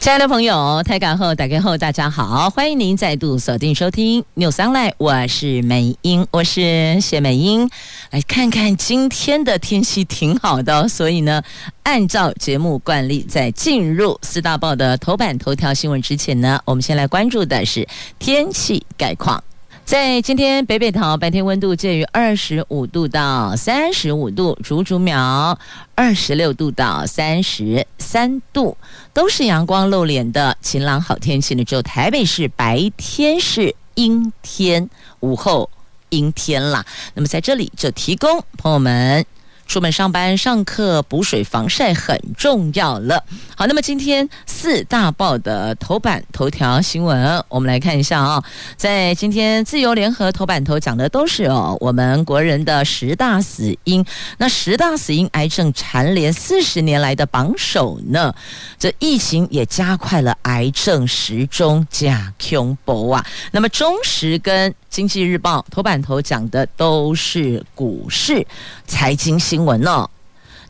亲爱的朋友，台港后打开后，大家好，欢迎您再度锁定收听 News Online，我是美英，我是谢美英。来看看今天的天气挺好的，所以呢，按照节目惯例，在进入四大报的头版头条新闻之前呢，我们先来关注的是天气概况。在今天，北北桃白天温度介于二十五度到三十五度，竹竹苗二十六度到三十三度，都是阳光露脸的晴朗好天气呢。只有台北市白天是阴天，午后阴天了。那么在这里就提供朋友们。出门上班、上课，补水防晒很重要了。好，那么今天四大报的头版头条新闻，我们来看一下啊、在今天自由联合头版头讲的都是哦，我们国人的十大死因。那十大死因，癌症蝉联四十年来的榜首呢。这疫情也加快了癌症时钟加恐怖啊。那么中时跟经济日报头版头讲的都是股市财经新闻呢。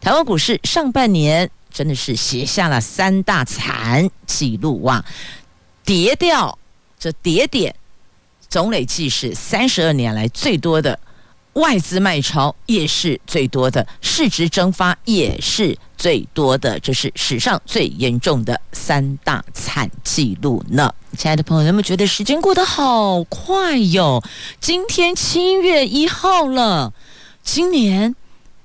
台湾股市上半年真的是写下了三大惨记录啊，跌掉这跌点总累计是三十二年来最多的。外资卖超也是最多的，市值蒸发也是最多的，这是史上最严重的三大惨记录呢。亲爱的朋友，有没有觉得时间过得好快哟？今天七月一号了，今年。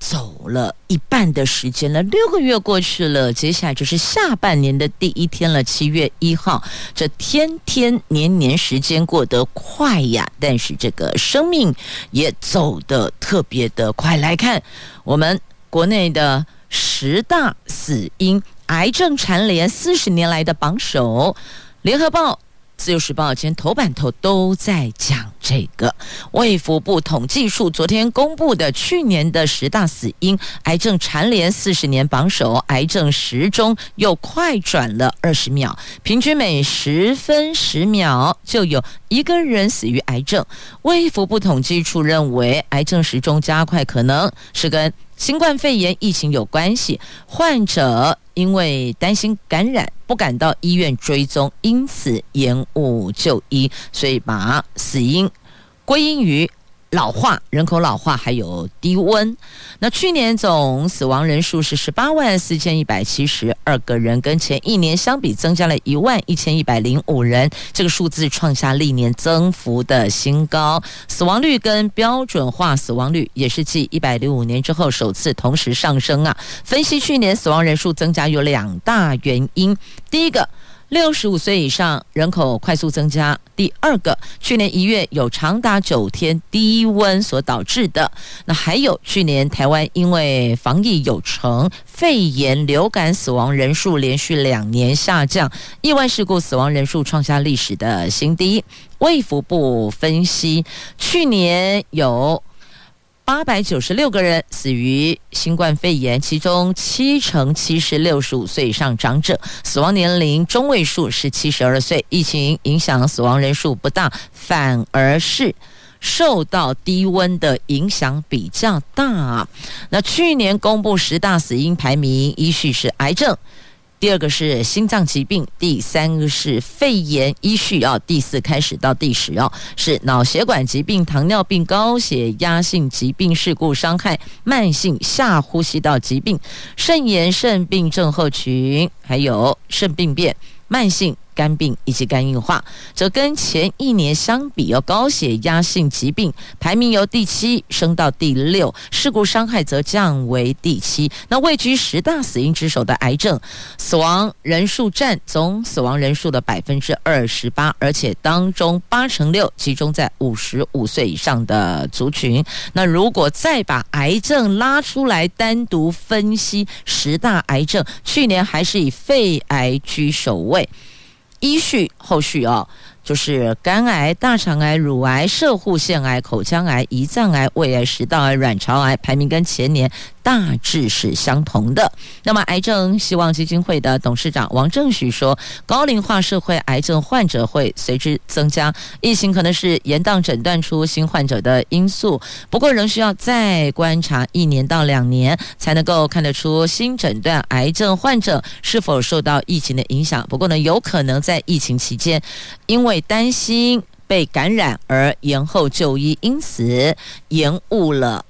走了一半的时间了，六个月过去了，接下来就是下半年的第一天了，七月一号。这天天年年时间过得快呀，但是这个生命也走得特别的快。来看我们国内的十大死因，癌症蝉联四十年来的榜首，联合报。自由时报今天头版头都在讲这个，卫福部统计处昨天公布的去年的十大死因，癌症蝉联四十年榜首，癌症时钟又快转了二十秒，平均每十分十秒就有一个人死于癌症。卫福部统计处认为，癌症时钟加快可能是跟新冠肺炎疫情有关系，患者因为担心感染，不敢到医院追踪，因此延误就医，所以把死因归因于。老化、人口老化还有低温。那去年总死亡人数是十八万四千一百七十二个人，跟前一年相比增加了一万一千一百零五人，这个数字创下历年增幅的新高。死亡率跟标准化死亡率也是继一百零五年之后首次同时上升啊。分析去年死亡人数增加有两大原因，第一个。六十五岁以上人口快速增加。第二个，去年一月有长达九天低温所导致的。那还有去年台湾因为防疫有成，肺炎流感死亡人数连续两年下降，意外事故死亡人数创下历史的新低。卫福部分析，去年有。八百九十六个人死于新冠肺炎，其中七成七是六十五岁以上长者，死亡年龄中位数是七十二岁。疫情影响死亡人数不大，反而是受到低温的影响比较大。那去年公布十大死因排名，依序是癌症。第二个是心脏疾病，第三个是肺炎，依序啊，第四开始到第十哦，是脑血管疾病、糖尿病、高血压性疾病、事故伤害、慢性下呼吸道疾病、肾炎、肾病症候群，还有肾病变、慢性。肝病以及肝硬化，则跟前一年相比，有高血压性疾病排名由第七升到第六，事故伤害则降为第七。那位居十大死因之首的癌症，死亡人数占总死亡人数的百分之二十八，而且当中八成六集中在五十五岁以上的族群。那如果再把癌症拉出来单独分析十大癌症，去年还是以肺癌居首位。依序后续哦，就是肝癌、大肠癌、乳癌、摄护腺癌、口腔癌、胰脏癌、胃癌、食道癌、卵巢癌，排名跟前年大致是相同的。那么，癌症希望基金会的董事长王正许说，高龄化社会癌症患者会随之增加，疫情可能是延宕诊断出新患者的因素，不过仍需要再观察一年到两年，才能够看得出新诊断癌症患者是否受到疫情的影响。不过呢，有可能在疫情期间，因为担心被感染而延后就医，因此延误了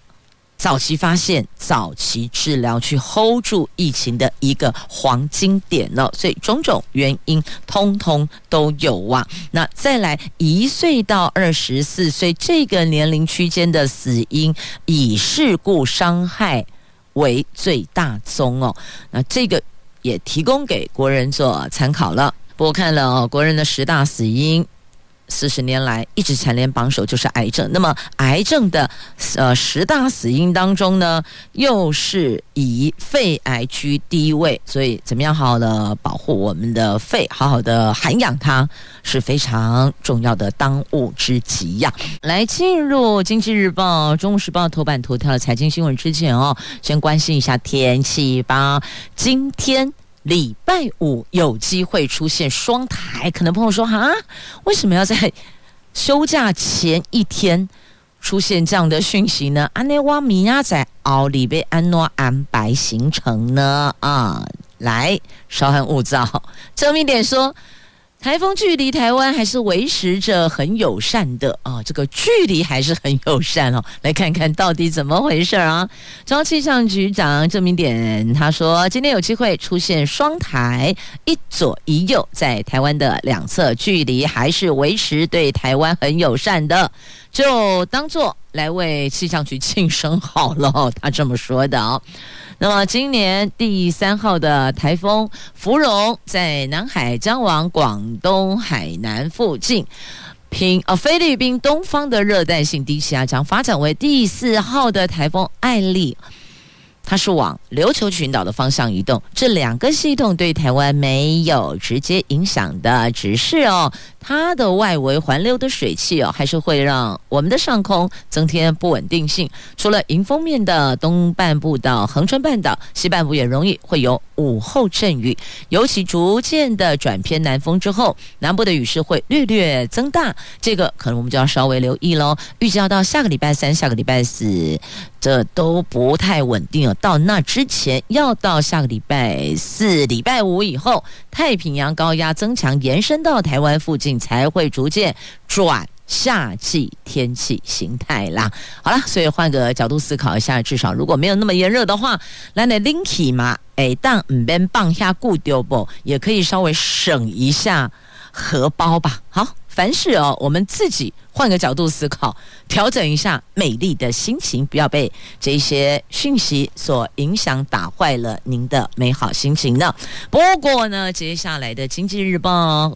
早期发现、早期治疗，去 hold 住疫情的一个黄金点了。所以种种原因，通通都有啊。那再来，一岁到二十四岁这个年龄区间的死因，以事故伤害为最大宗哦。那这个也提供给国人做参考了。不过看了哦，国人的十大死因，四十年来一直蝉联榜首就是癌症。那么癌症的呃十大死因当中呢，又是以肺癌居第一位。所以怎么样好好的保护我们的肺，好好的涵养它，是非常重要的当务之急呀。来进入《经济日报》《中国时报》头版头条的财经新闻之前哦，先关心一下天气吧。今天。礼拜五有机会出现双台，可能朋友说啊，为什么要在休假前一天出现这样的讯息呢？安内瓦米亚在奥里贝安诺安排行程呢？啊，来，稍安勿躁，周明点说。台风距离台湾还是维持着很友善的啊，这个距离还是很友善哦。来看看到底怎么回事啊？中央气象局长郑明典他说，今天有机会出现双台，一左一右，在台湾的两侧距离还是维持对台湾很友善的，就当做来为气象局庆生好了。他这么说的哦。那么，今年第三号的台风芙蓉在南海将往广东海南附近，平呃菲律宾东方的热带性低气压将发展为第四号的台风艾利。它是往琉球群岛的方向移动，这两个系统对台湾没有直接影响的，只是哦，它的外围环流的水汽哦，还是会让我们的上空增添不稳定性。除了迎风面的东半部到恒春半岛，西半部也容易会有午后阵雨，尤其逐渐的转偏南风之后，南部的雨势会略略增大，这个可能我们就要稍微留意喽。预计要到下个礼拜三、下个礼拜四。这都不太稳定了。到那之前，要到下个礼拜四、礼拜五以后，太平洋高压增强延伸到台湾附近，才会逐渐转夏季天气形态啦。好了，所以换个角度思考一下，至少如果没有那么炎热的话，来点 linky 嘛，哎，当唔变棒下固丢不，也可以稍微省一下荷包吧。好。凡事哦，我们自己换个角度思考，调整一下美丽的心情，不要被这些讯息所影响，打坏了您的美好心情呢。不过呢，接下来的《经济日报》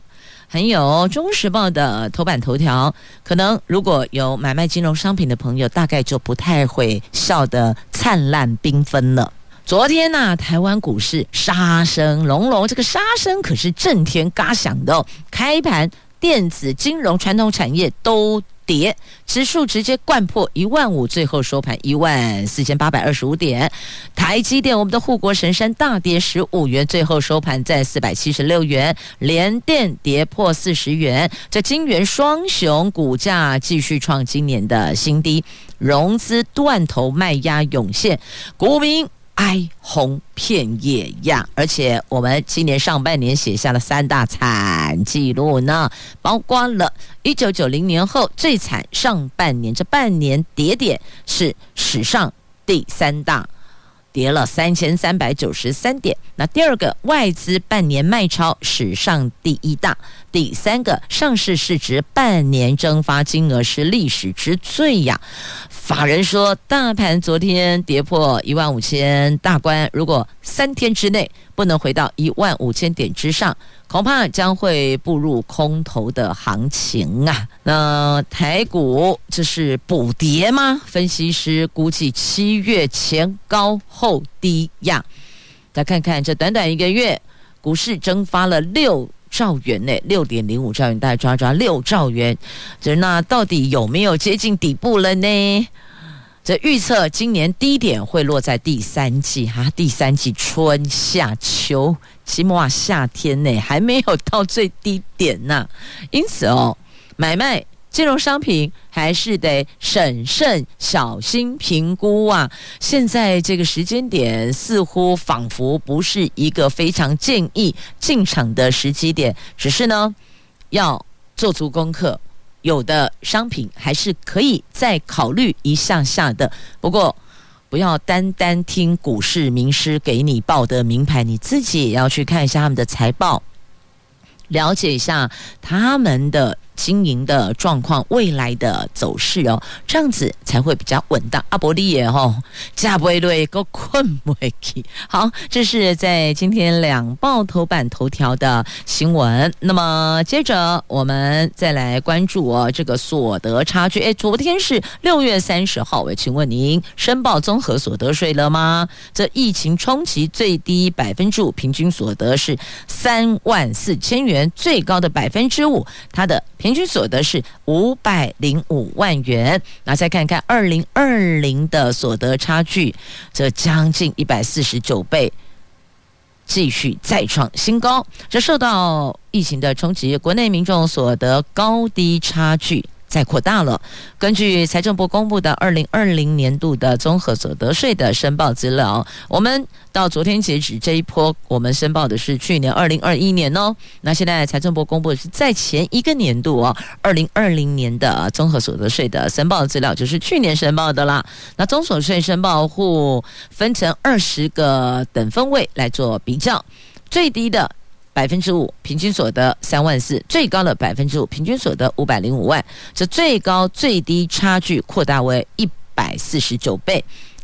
还有《中时报》的头版头条，可能如果有买卖金融商品的朋友，大概就不太会笑得灿烂缤纷了。昨天呢、台湾股市杀声隆隆，这个杀声可是震天嘎响的哦，开盘。电子、金融、传统产业都跌，指数直接掼破一万五，最后收盘一万四千八百二十五点。台积电，我们的护国神山大跌十五元，最后收盘在四百七十六元。联电跌破四十元，这金圆双雄股价继续创今年的新低，融资断头卖压涌现，股民。哀鸿遍野呀！而且我们今年上半年写下了三大惨记录呢，包括了一九九零年后最惨上半年，这半年跌点是史上第三大。跌了三千三百九十三点。那第二个外资半年卖超史上第一大，第三个上市市值半年蒸发金额是历史之最呀。法人说，大盘昨天跌破一万五千大关，如果三天之内不能回到一万五千点之上，恐怕将会步入空头的行情啊！那台股这是补跌吗？分析师估计七月前高后低呀。再看看这短短一个月，股市蒸发了六兆元呢，六点零五兆元，大家抓抓六兆元，这那到底有没有接近底部了呢？这预测今年低点会落在第三季哈，第三季春夏秋，起码夏天呢还没有到最低点呢，因此哦，买卖。金融商品还是得审慎小心评估啊！现在这个时间点似乎仿佛不是一个非常建议进场的时机点，只是呢要做足功课，有的商品还是可以再考虑一下下的。不过不要单单听股市名师给你报的名牌，你自己也要去看一下他们的财报，了解一下他们的。经营的状况，未来的走势哦，这样子才会比较稳当。阿伯利耶吼，加不会累，够困不会起。好，这是在今天两报头版头条的新闻。那么接着我们再来关注哦，这个所得差距。哎，昨天是六月三十号，我请问您申报综合所得税了吗？这疫情冲击最低百分之五，平均所得是三万四千元，最高的百分之五，它的平。平均所得是五百零五万元，那再看看二零二零的所得差距，则将近一百四十九倍，继续再创新高。这受到疫情的冲击，国内民众所得高低差距。再扩大了。根据财政部公布的二零二零年度的综合所得税的申报资料，我们到昨天截止这一波，我们申报的是去年二零二一年哦。那现在财政部公布的是在前一个年度哦，二零二零年的综合所得税的申报资料，就是去年申报的啦。那综所税申报户分成二十个等分位来做比较，最低的。百分之五平均所得三万四，最高的百分之五平均所得五百零五万，这最高最低差距扩大为一百四十九倍。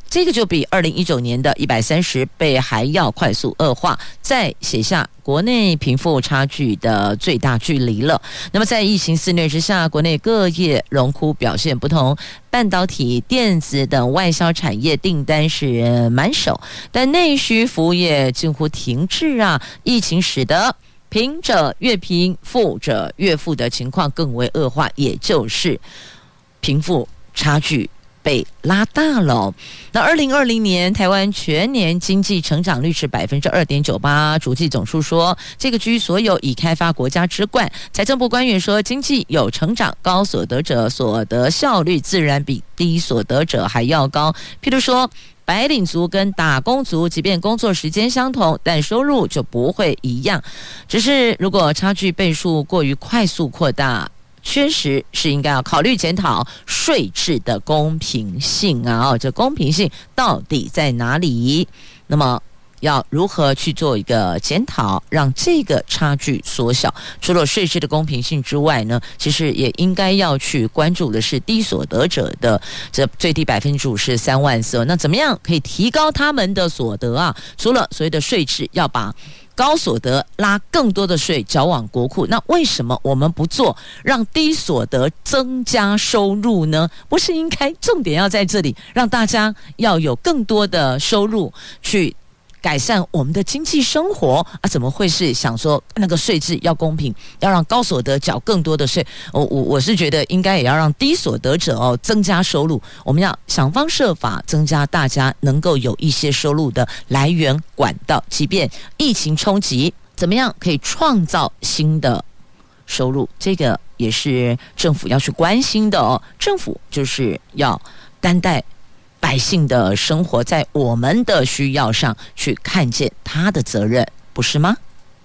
这个就比二零一九年的一百三十倍还要快速恶化，再写下国内贫富差距的最大距离了。那么在疫情肆虐之下，国内各业荣枯表现不同，半导体、电子等外销产业订单是满手，但内需服务业近乎停滞啊！疫情使得贫者越贫，富者越富的情况更为恶化，也就是贫富差距。被拉大了。那二零二零年台湾全年经济成长率是百分之二点九八，主计总数说这个居所有已开发国家之冠。财政部官员说，经济有成长，高所得者所得效率自然比低所得者还要高。譬如说，白领族跟打工族，即便工作时间相同，但收入就不会一样。只是如果差距倍数过于快速扩大。确实是应该要考虑检讨税制的公平性啊！哦，这公平性到底在哪里？那么要如何去做一个检讨，让这个差距缩小？除了税制的公平性之外呢，其实也应该要去关注的是低所得者的这最低百分之五是三万四，那怎么样可以提高他们的所得啊？除了所谓的税制，要把高所得拉更多的税缴往国库，那为什么我们不做让低所得增加收入呢？不是应该重点要在这里，让大家要有更多的收入去。改善我们的经济生活啊？怎么会是想说那个税制要公平，要让高所得缴更多的税？我我我是觉得应该也要让低所得者哦增加收入。我们要想方设法增加大家能够有一些收入的来源管道，即便疫情冲击，怎么样可以创造新的收入？这个也是政府要去关心的哦。政府就是要担待。百姓的生活，在我们的需要上去看见他的责任，不是吗？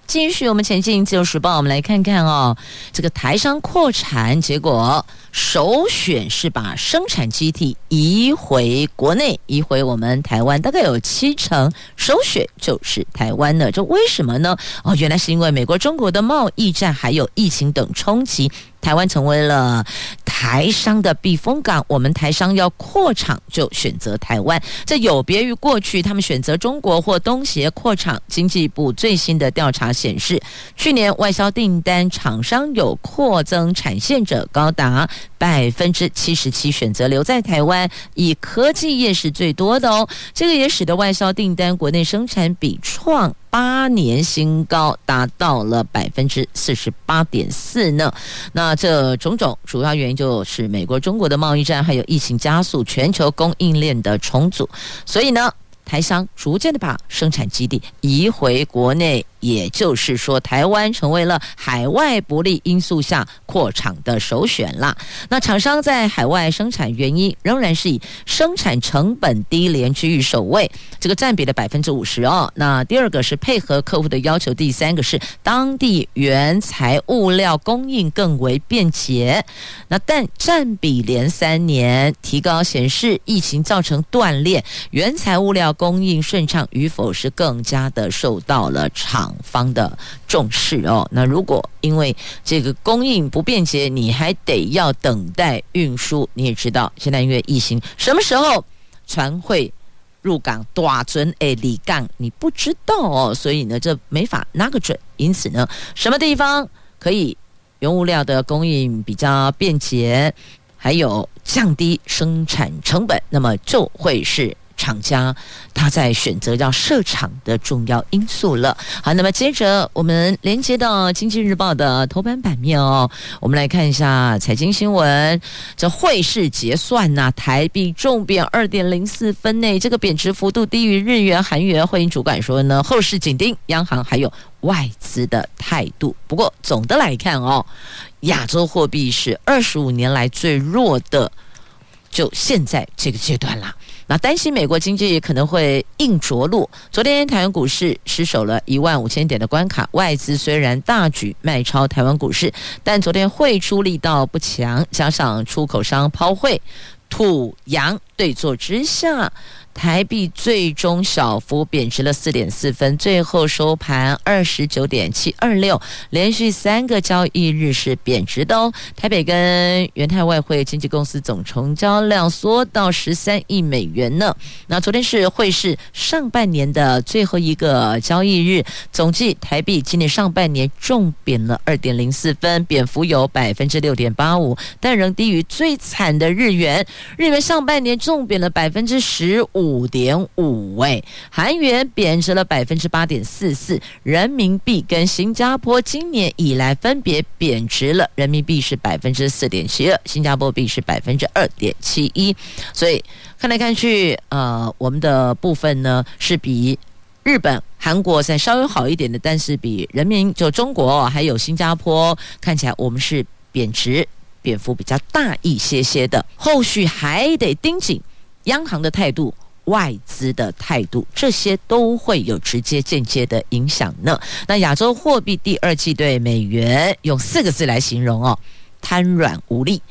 继续我们前进，《自由时报》，我们来看看哦，这个台商扩产，结果首选是把生产基地移回国内，移回我们台湾，大概有七成首选就是台湾的，这为什么呢？哦，原来是因为美国、中国的贸易战，还有疫情等冲击。台湾成为了台商的避风港，我们台商要扩厂就选择台湾，这有别于过去他们选择中国或东协扩厂。经济部最新的调查显示，去年外销订单厂商有扩增产线者高达百分之七十七，选择留在台湾，以科技业是最多的哦。这个也使得外销订单国内生产比创八年新高，达到了百分之四十八点四呢。那这种种主要原因就是美国、中国的贸易战，还有疫情加速全球供应链的重组，所以呢，台商逐渐的把生产基地移回国内。也就是说，台湾成为了海外不利因素下扩厂的首选啦。那厂商在海外生产原因仍然是以生产成本低廉居于首位，这个占比的百分之五十哦。那第二个是配合客户的要求，第三个是当地原材物料供应更为便捷。那但占比连三年提高，显示疫情造成断链，原材物料供应顺畅与否是更加的受到了方的重视哦，那如果因为这个供应不便捷，你还得要等待运输，你也知道，现在因为疫情，什么时候船会入港、大船诶离港，你不知道哦，所以呢，这没法拿个准。因此呢，什么地方可以原物料的供应比较便捷，还有降低生产成本，那么就会是。厂家他在选择要设厂的重要因素了。好，那么接着我们连接到《经济日报》的头版版面哦，我们来看一下财经新闻。这汇市结算呐、台币重贬二点零四分内，这个贬值幅度低于日元、韩元。汇银主管说呢，后市紧盯央行还有外资的态度。不过总的来看哦，亚洲货币是二十五年来最弱的，就现在这个阶段啦。那担心美国经济可能会硬着陆。昨天台湾股市失守了一万五千点的关卡，外资虽然大举卖超台湾股市，但昨天汇出力道不强，加上出口商抛汇，土洋对坐之下。台币最终小幅贬值了四点四分，最后收盘二十九点七二六，连续三个交易日是贬值的哦。台北跟元泰外汇经纪公司总成交量缩到十三亿美元呢。那昨天是汇市上半年的最后一个交易日，总计台币今年上半年重贬了二点零四分，贬幅有百分之六点八五，但仍低于最惨的日元，日元上半年重贬了百分之十五。五点五位，韩元贬值了百分之八点四四，人民币跟新加坡今年以来分别贬值了，人民币是百分之四点七二，新加坡币是百分之二点七一，所以看来看去，呃，我们的部分呢是比日本、韩国再稍微好一点的，但是比人民就中国还有新加坡看起来我们是贬值，贬幅比较大一些些的，后续还得盯紧央行的态度。外资的态度，这些都会有直接间接的影响呢。那亚洲货币第二季对美元用四个字来形容哦，瘫软无力。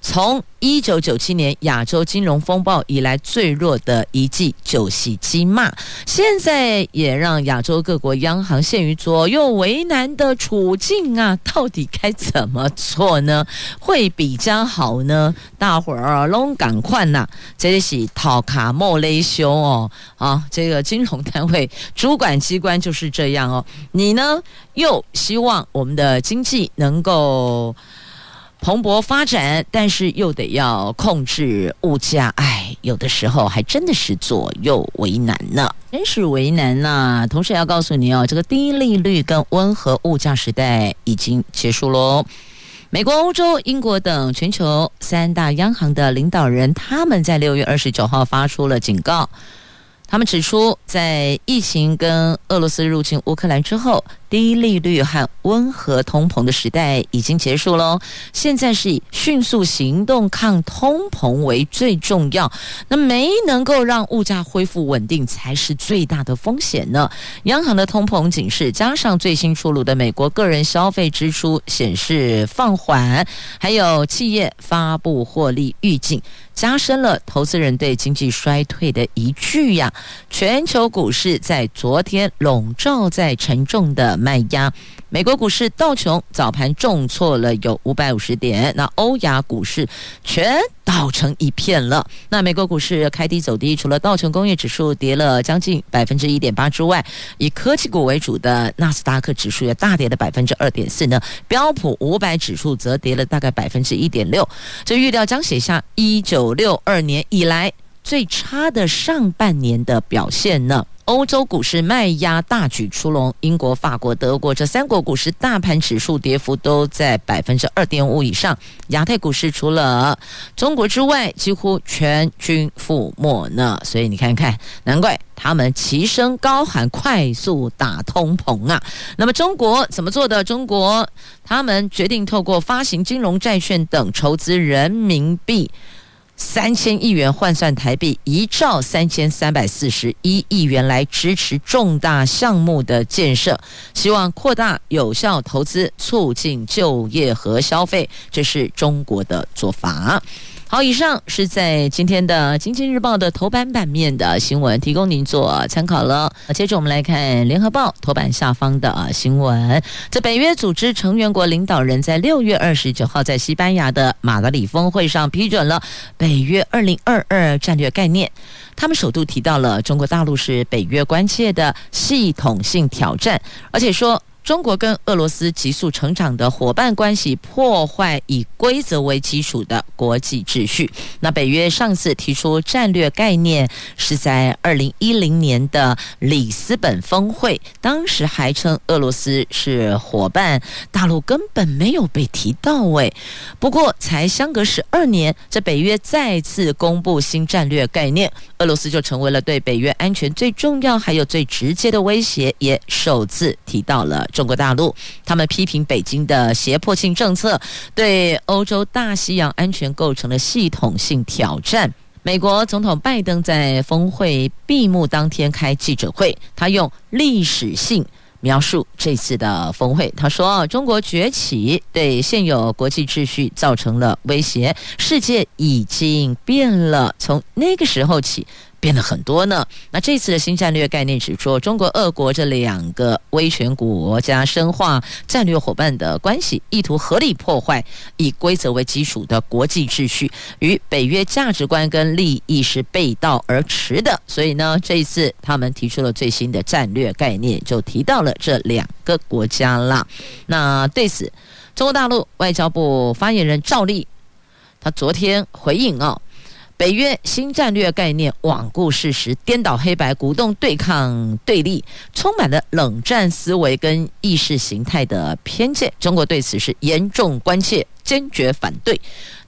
从一九九七年亚洲金融风暴以来最弱的一记旧戏机骂，现在也让亚洲各国央行陷于左右为难的处境啊！到底该怎么做呢？会比较好呢？大伙儿拢赶快呐！这里是讨卡莫雷修哦啊！这个金融单位主管机关就是这样哦。你呢，又希望我们的经济能够。蓬勃发展，但是又得要控制物价，哎，有的时候还真的是左右为难呢，真是为难呐。同时要告诉你哦，这个低利率跟温和物价时代已经结束喽。美国、欧洲、英国等全球三大央行的领导人，他们在六月二十九号发出了警告。他们指出，在疫情跟俄罗斯入侵乌克兰之后，低利率和温和通膨的时代已经结束喽。现在是以迅速行动抗通膨为最重要。那没能够让物价恢复稳定，才是最大的风险呢。央行的通膨警示，加上最新出炉的美国个人消费支出显示放缓，还有企业发布获利预警。加深了投资人对经济衰退的疑惧呀。全球股市在昨天笼罩在沉重的卖压。美国股市道琼早盘重挫了有五百五十点，那欧亚股市全倒成一片了。那美国股市开低走低，除了道琼工业指数跌了将近百分之一点八之外，以科技股为主的纳斯达克指数也大跌了百分之二点四呢。标普五百指数则跌了大概百分之一点六，这预料将写下一九六二年以来最差的上半年的表现呢。欧洲股市卖压大举出笼，英国、法国、德国这三国股市大盘指数跌幅都在百分之二点五以上。亚太股市除了中国之外，几乎全军覆没呢。所以你看看，难怪他们齐声高喊快速打通膨啊！那么中国怎么做的？中国他们决定透过发行金融债券等筹资人民币。三千亿元换算台币一兆三千三百四十一亿元来支持重大项目的建设，希望扩大有效投资，促进就业和消费。这是中国的做法。好，以上是在今天的《经济日报》的头版版面的新闻，提供您做参考了。接着我们来看《联合报》头版下方的新闻。这北约组织成员国领导人在六月二十九号在西班牙的马德里峰会上批准了北约二零二二战略概念。他们首度提到了中国大陆是北约关切的系统性挑战，而且说。中国跟俄罗斯急速成长的伙伴关系，破坏以规则为基础的国际秩序。那北约上次提出战略概念是在二零一零年的里斯本峰会，当时还称俄罗斯是伙伴，大陆根本没有被提到。喂，不过才相隔十二年，这北约再次公布新战略概念，俄罗斯就成为了对北约安全最重要还有最直接的威胁，也首次提到了。中国大陆，他们批评北京的胁迫性政策对欧洲大西洋安全构成了系统性挑战。美国总统拜登在峰会闭幕当天开记者会，他用历史性描述这次的峰会。他说：“中国崛起对现有国际秩序造成了威胁，世界已经变了。从那个时候起。”变了很多呢。那这次的新战略概念指出，中国、俄国这两个威权国家深化战略伙伴的关系，意图合理破坏以规则为基础的国际秩序，与北约价值观跟利益是背道而驰的。所以呢，这一次他们提出了最新的战略概念，就提到了这两个国家啦。那对此，中国大陆外交部发言人赵立，他昨天回应哦。北约新战略概念罔顾事实、颠倒黑白、鼓动对抗对立，充满了冷战思维跟意识形态的偏见。中国对此是严重关切、坚决反对。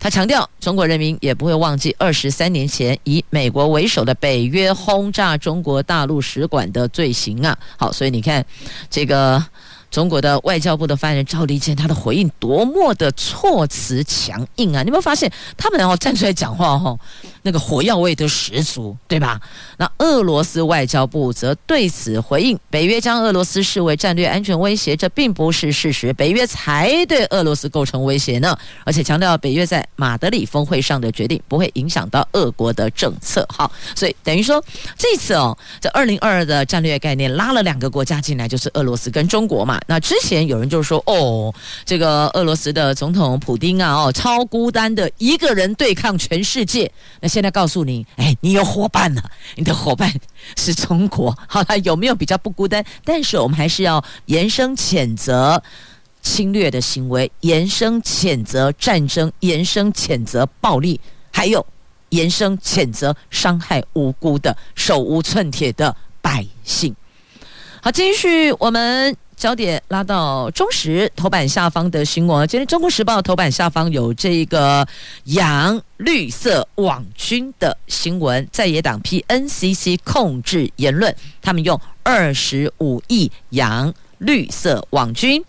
他强调，中国人民也不会忘记二十三年前以美国为首的北约轰炸中国大陆使馆的罪行啊！好，所以你看这个。中国的外交部的发言人赵立坚，他的回应多么的措辞强硬啊！你有没有发现，他们然后站出来讲话哈，那个火药味都十足，对吧？那俄罗斯外交部则对此回应：北约将俄罗斯视为战略安全威胁，这并不是事实，北约才对俄罗斯构成威胁呢。而且强调，北约在马德里峰会上的决定不会影响到俄国的政策。好，所以等于说这次哦，这二零二二的战略概念拉了两个国家进来，就是俄罗斯跟中国嘛。那之前有人就说，哦，这个俄罗斯的总统普丁啊，哦，超孤单的一个人对抗全世界。那现在告诉你，哎，你有伙伴了，你的伙伴是中国。好了，有没有比较不孤单？但是我们还是要严声谴责侵略的行为，严声谴责战争，严声谴责暴力，还有严声谴责伤害无辜的手无寸铁的百姓。好，继续我们。焦点拉到中时头版下方的新闻。今天《中国时报》头版下方有这个养绿色网军的新闻，在野党批 NCC 控制言论，他们用二十五亿养绿色网军。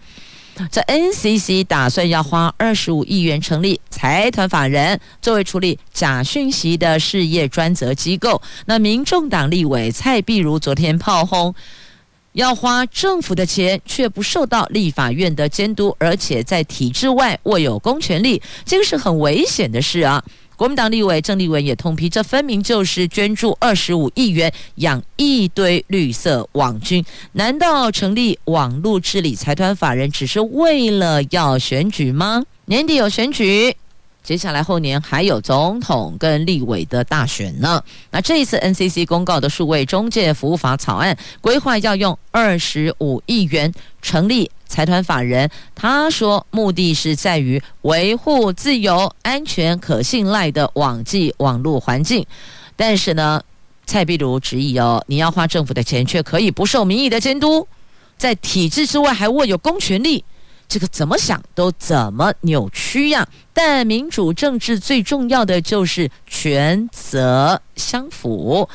这 NCC 打算要花二十五亿元成立财团法人，作为处理假讯息的事业专责机构。那民众党立委蔡壁如昨天炮轰。要花政府的钱，却不受到立法院的监督，而且在体制外握有公权力，这个是很危险的事啊！国民党立委郑丽文也痛批，这分明就是捐助二十五亿元养一堆绿色网军。难道成立网络治理财团法人只是为了要选举吗？年底有选举。接下来后年还有总统跟立委的大选呢。那这一次 NCC 公告的数位中介服务法草案，规划要用二十五亿元成立财团法人。他说，目的是在于维护自由、安全、可信赖的网际网络环境。但是呢，蔡壁如质疑哦，你要花政府的钱，却可以不受民意的监督，在体制之外还握有公权力，这个怎么想都怎么扭曲呀？但民主政治最重要的就是权责相符。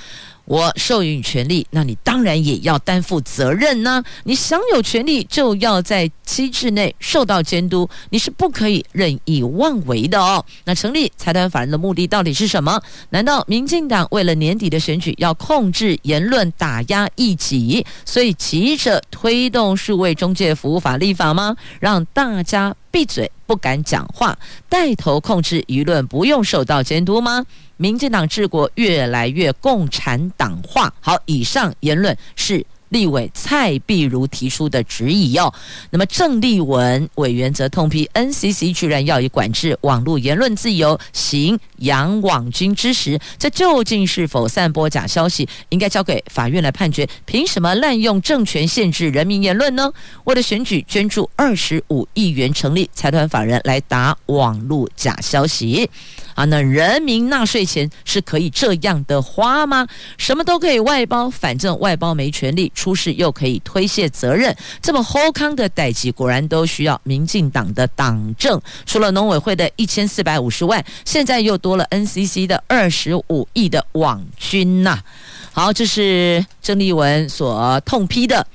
我授予你权利，那你当然也要担负责任呢。你享有权利，就要在机制内受到监督，你是不可以任意妄为的哦。那成立财团法人的目的到底是什么？难道民进党为了年底的选举要控制言论、打压异己，所以急着推动数位中介服务法立法吗？让大家闭嘴，不敢讲话，带头控制舆论，不用受到监督吗？民进党治国越来越共产党化。好，以上言论是立委蔡壁如提出的质疑哦。那么郑丽文委员则痛批 NCC 居然要以管制网络言论自由行养网军之实，这究竟是否散播假消息？应该交给法院来判决。凭什么滥用政权限制人民言论呢？为了选举捐助二十五亿元成立财团法人来打网络假消息。啊，那人民纳税钱是可以这样的花吗？什么都可以外包，反正外包没权利，出事又可以推卸责任，这么厚康的代际，果然都需要民进党的党政。除了农委会的一千四百五十万，现在又多了 NCC 的二十五亿的网军呐、好，这是郑丽文所痛批的。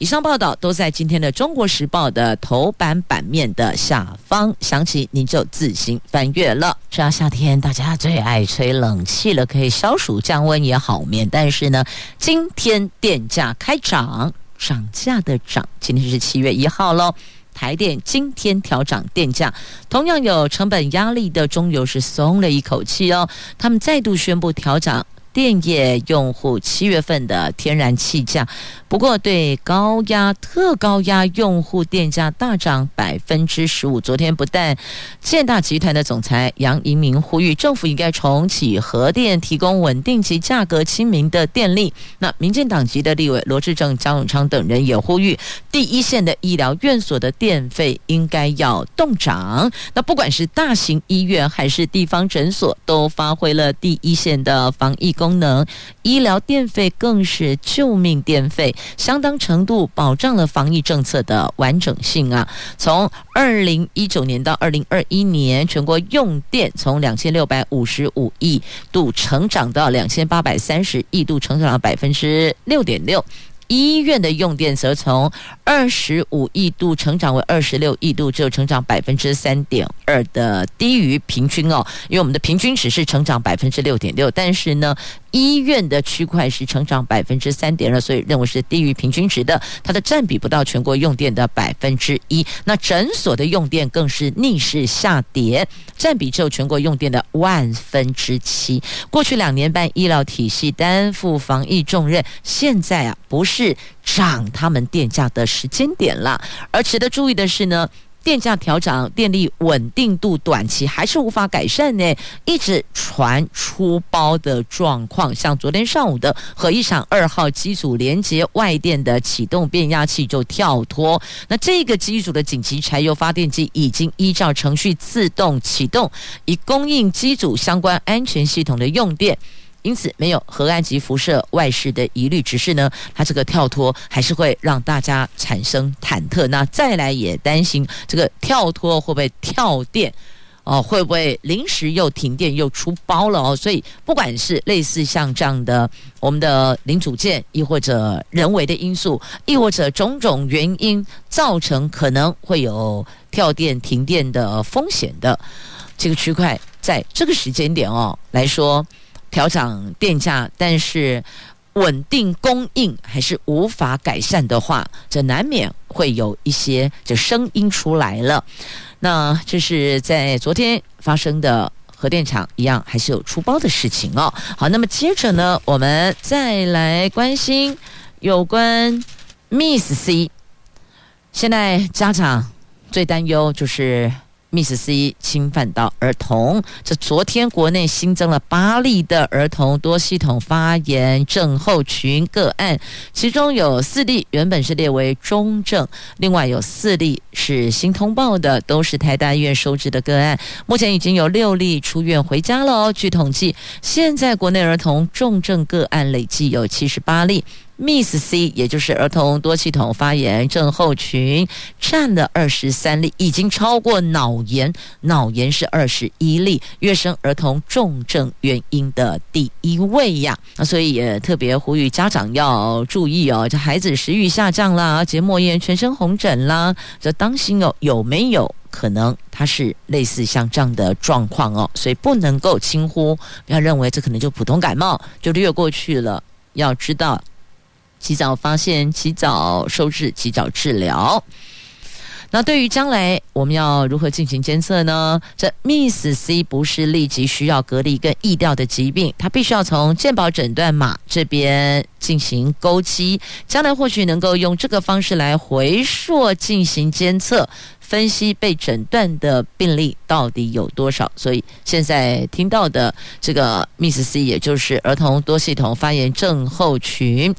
以上报道都在今天的《中国时报》的头版版面的下方，详情您就自行翻阅了。这样夏天大家最爱吹冷气了，可以消暑降温也好面。但是呢，今天电价开涨，涨价的涨。今天是七月一号喽，台电今天调涨电价，同样有成本压力的中油是松了一口气哦，他们再度宣布调涨。电业用户七月份的天然气价，不过对高压、特高压用户电价大涨百分之十五。昨天不但建大集团的总裁杨盈明呼吁政府应该重启核电，提供稳定及价格亲民的电力。那民进党籍的立委罗志政、江永昌等人也呼吁，第一线的医疗院所的电费应该要动涨。那不管是大型医院还是地方诊所，都发挥了第一线的防疫功能，医疗电费更是救命电费，相当程度保障了防疫政策的完整性啊！从二零一九年到二零二一年，全国用电从两千六百五十五亿度成长到两千八百三十亿度，成长了百分之六点六。医院的用电则从二十五亿度成长为二十六亿度，只有成长百分之三点二的低于平均哦。因为我们的平均值是成长百分之六点六，但是呢，医院的区块是成长百分之三点二，所以认为是低于平均值的。它的占比不到全国用电的百分之一。那诊所的用电更是逆势下跌，占比只有全国用电的万分之七。过去两年半，医疗体系担负防疫重任，现在啊，不是。涨他们电价的时间点了，而值得注意的是呢，电价调涨，电力稳定度短期还是无法改善呢，一直传出包的状况。像昨天上午的核一厂二号机组连接外电的启动变压器就跳脱，那这个机组的紧急柴油发电机已经依照程序自动启动，以供应机组相关安全系统的用电。因此没有核安及辐射外事的疑虑，只是呢，它这个跳脱还是会让大家产生忐忑。那再来也担心这个跳脱会不会跳电哦？会不会临时又停电又出包了哦？所以不管是类似像这样的我们的零组件，亦或者人为的因素，亦或者种种原因造成可能会有跳电停电的风险的这个区块，在这个时间点哦来说。调涨电价，但是稳定供应还是无法改善的话，这难免会有一些这声音出来了。那这是在昨天发生的核电厂一样，还是有出包的事情哦。好，那么接着呢，我们再来关心有关 Miss C。现在家长最担忧就是 Miss C 侵犯到儿童，这昨天国内新增了八例的儿童多系统发炎症候群个案，其中有四例原本是列为中症，另外有四例是新通报的，都是台大医院收治的个案。目前已经有六例出院回家了哦。据统计，现在国内儿童重症个案累计有七十八例。Miss C，也就是儿童多系统发炎症候群，占了二十三例，已经超过脑炎，脑炎是二十一例，跃升儿童重症原因的第一位呀。那所以也特别呼吁家长要注意哦，这孩子食欲下降啦，结膜炎、全身红疹啦，这当心哦，有没有可能他是类似像这样的状况哦？所以不能够轻忽，不要认为这可能就普通感冒就略过去了，要知道。及早发现，及早收治，及早治疗。那对于将来我们要如何进行监测呢？这 Miss C 不是立即需要隔离跟疫调的疾病，它必须要从健保诊断码这边进行勾稽。将来或许能够用这个方式来回溯进行监测，分析被诊断的病例到底有多少。所以现在听到的这个 Miss C，也就是儿童多系统发炎症候群。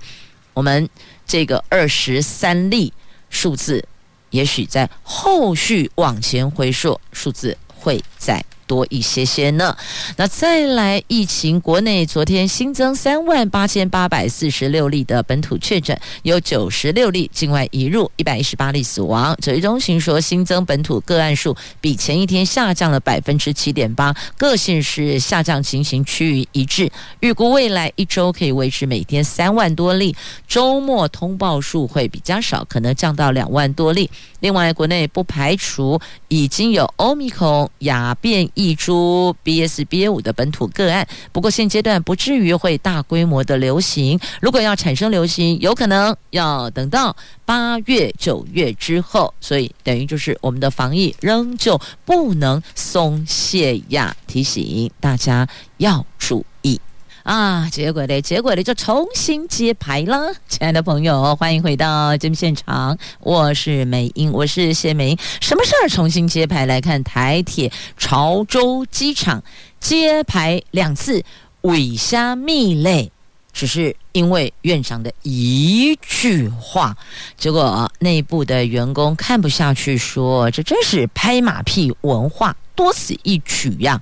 我们这个二十三例数字，也许在后续往前回溯，数字会在。多一些些呢。那再来，疫情国内昨天新增三万八千八百四十六例的本土确诊，有九十六例境外移入，一百一十八例死亡。指挥中心说，新增本土个案数比前一天下降了百分之七点八，各县市下降情形趋于一致。预估未来一周可以维持每天三万多例，周末通报数会比较少，可能降到两万多例。另外，国内不排除已经有欧米孔亚变一株 BS BA 五的本土个案，不过现阶段不至于会大规模的流行。如果要产生流行，有可能要等到八月、九月之后。所以，等于就是我们的防疫仍旧不能松懈呀，提醒大家要注意。啊，结果呢？结果呢？就重新揭牌了，亲爱的朋友，欢迎回到节目现场，我是美英，我是谢美英。什么事儿重新揭牌？来看台铁潮州机场揭牌两次，尾虾蜜类？只是因为院长的一句话，结果内部的员工看不下去，说这真是拍马屁文化，多此一举呀。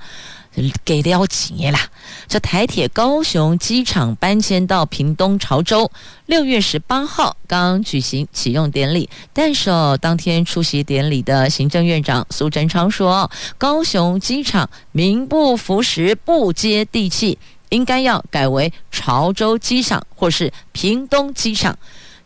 给了钱啦！这台铁高雄机场搬迁到屏东潮州，六月十八号刚举行启用典礼。但是哦，当天出席典礼的行政院长苏贞昌说，高雄机场名不符实，不接地气，应该要改为潮州机场或是屏东机场。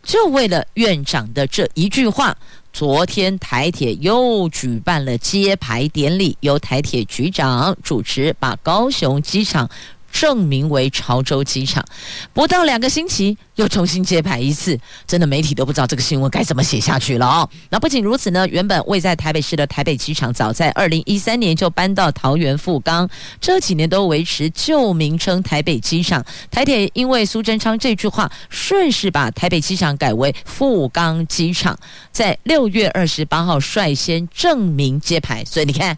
就为了院长的这一句话。昨天台铁又举办了揭牌典礼，由台铁局长主持，把高雄机场正名为潮州机场。不到两个星期，又重新揭牌一次，真的媒体都不知道这个新闻该怎么写下去了哦。那不仅如此呢，原本位在台北市的台北机场，早在二零一三年就搬到桃园富冈，这几年都维持旧名称台北机场。台铁因为苏贞昌这句话，顺势把台北机场改为富冈机场，在六月二十八号率先正名揭牌。所以你看，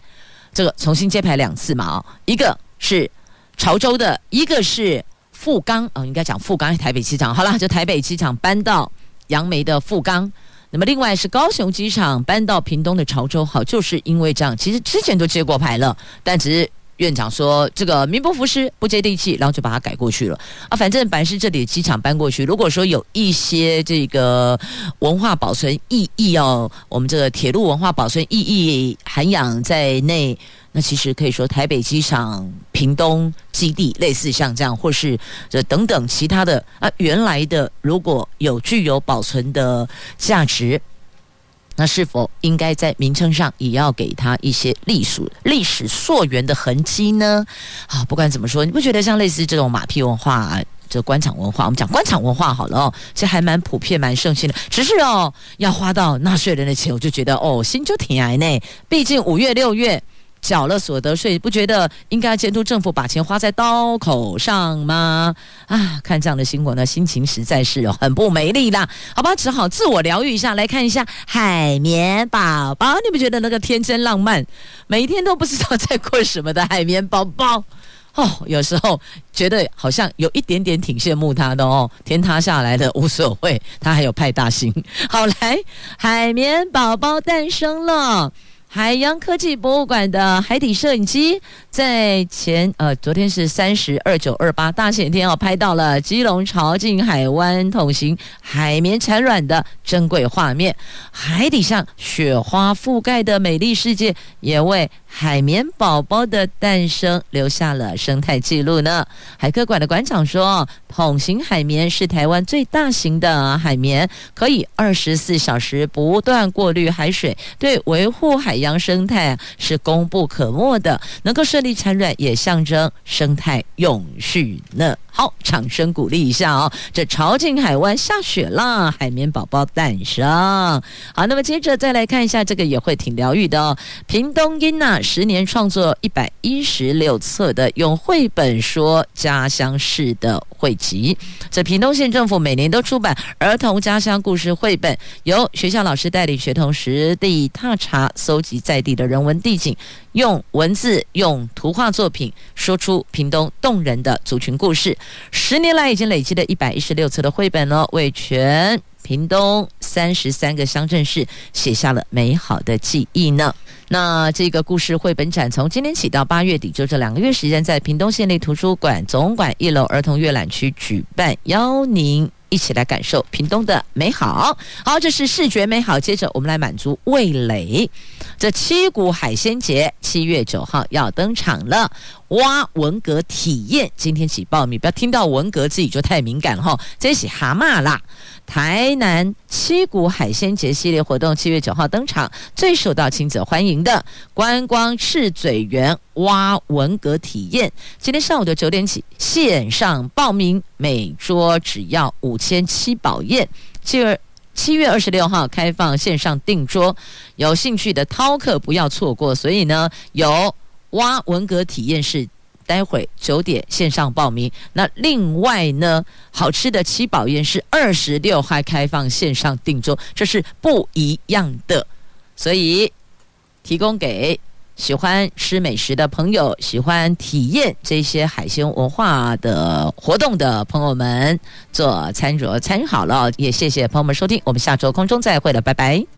这个重新揭牌两次嘛，哦，一个是潮州的，一个是。富冈哦，应该讲富冈台北机场。好了，就台北机场搬到杨梅的富冈。那么另外是高雄机场搬到屏东的潮州。好，就是因为这样，其实之前都接过牌了，但只是院长说这个名不符实，不接地气，然后就把它改过去了啊。反正本来是这里的机场搬过去，如果说有一些这个文化保存意义哦，我们这个铁路文化保存意义涵养在内。那其实可以说，台北机场、屏东基地类似像这样，或是这等等其他的啊，原来的如果有具有保存的价值，那是否应该在名称上也要给他一些历史历史溯源的痕迹呢？啊，不管怎么说，你不觉得像类似这种马屁文化、这官场文化，我们讲官场文化好了哦，这还蛮普遍、蛮盛行的。只是哦，要花到纳税人的钱，我就觉得哦，心就挺癌呢。毕竟五月、六月。缴了所得税，不觉得应该监督政府把钱花在刀口上吗？啊，看这样的新闻呢，心情实在是很不美丽啦。好吧，只好自我疗愈一下，来看一下海绵宝宝。你不觉得那个天真浪漫，每天都不知道在过什么的海绵宝宝哦？有时候觉得好像有一点点挺羡慕他的哦，天塌下来的无所谓，他还有派大星。好，来，海绵宝宝诞生了。海洋科技博物馆的海底摄影机在前呃，昨天是三十二九二八大前天哦，拍到了基隆潮境海湾桶形海绵产卵的珍贵画面，海底上雪花覆盖的美丽世界也为海绵宝宝的诞生留下了生态记录呢。海科馆的馆长说，桶形海绵是台湾最大型的海绵，可以二十四小时不断过滤海水，对维护海洋。生态是功不可没的。能够顺利产卵，也象征生态永续呢。好，掌声鼓励一下哦！这潮境海湾下雪了，海绵宝宝诞生。好，那么接着再来看一下，这个也会挺疗愈的哦。屏东英娜十年创作一百一十六册的用绘本说家乡事的汇集。这屏东县政府每年都出版儿童家乡故事绘本，由学校老师带领学童实地踏查，搜集在地的人文地景。用文字、用图画作品说出屏东动人的族群故事，十年来已经累积了一百一十六册的绘本呢，为全屏东三十三个乡镇市写下了美好的记忆呢。那这个故事绘本展从今天起到八月底，就这两个月时间，在屏东县立图书馆总馆一楼儿童阅览区举办，邀您一起来感受屏东的美好。好，这是视觉美好。接着我们来满足味蕾。这七股海鲜节七月九号要登场了，挖文革体验，今天起报名，不要听到文革自己就太敏感哈，这是蛤蟆啦。台南七股海鲜节系列活动七月九号登场，最受到亲子欢迎的观光赤嘴园挖文革体验，今天上午的九点起线上报名，每桌只要五千七宝宴。七月七月二十六号开放线上订桌，有兴趣的饕客不要错过。所以呢，有挖文革体验室。待会九点线上报名。那另外呢，好吃的七宝宴是二十六号开放线上订桌，这是不一样的。所以提供给喜欢吃美食的朋友，喜欢体验这些海鲜文化的活动的朋友们做餐桌参与好了。也谢谢朋友们收听，我们下周空中再会了，拜拜。